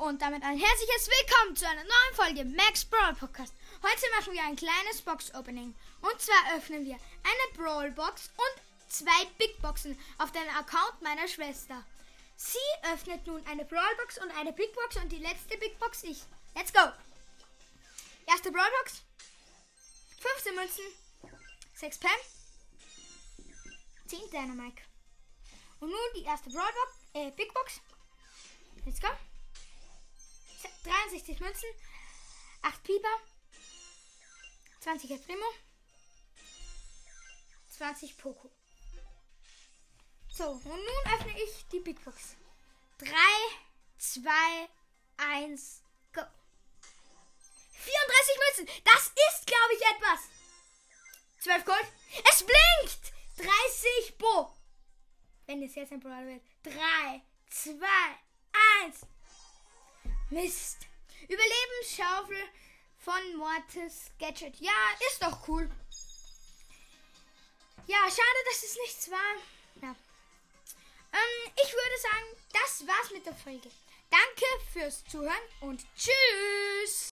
und damit ein herzliches Willkommen zu einer neuen Folge Max Brawl Podcast. Heute machen wir ein kleines Box Opening. Und zwar öffnen wir eine Brawl Box und zwei Big Boxen auf den Account meiner Schwester. Sie öffnet nun eine Brawl Box und eine Big Box und die letzte Big Box ich. Let's go! Erste Brawl Box. 15 Münzen. 6 Pam. 10 Dynamite. Und nun die erste Brawl Box, äh, Big Box. 63 Münzen, 8 Pieper, 20 El Primo, 20 Poco. So, und nun öffne ich die Big Box. 3, 2, 1, go. 34 Münzen, das ist, glaube ich, etwas. 12 Gold, es blinkt. 30 Bo. Wenn es jetzt ein Brawler wird. 3, 2, 1. Mist. Überlebensschaufel von Mortis Gadget. Ja, ist doch cool. Ja, schade, dass es nichts war. Ja. Ähm, ich würde sagen, das war's mit der Folge. Danke fürs Zuhören und tschüss.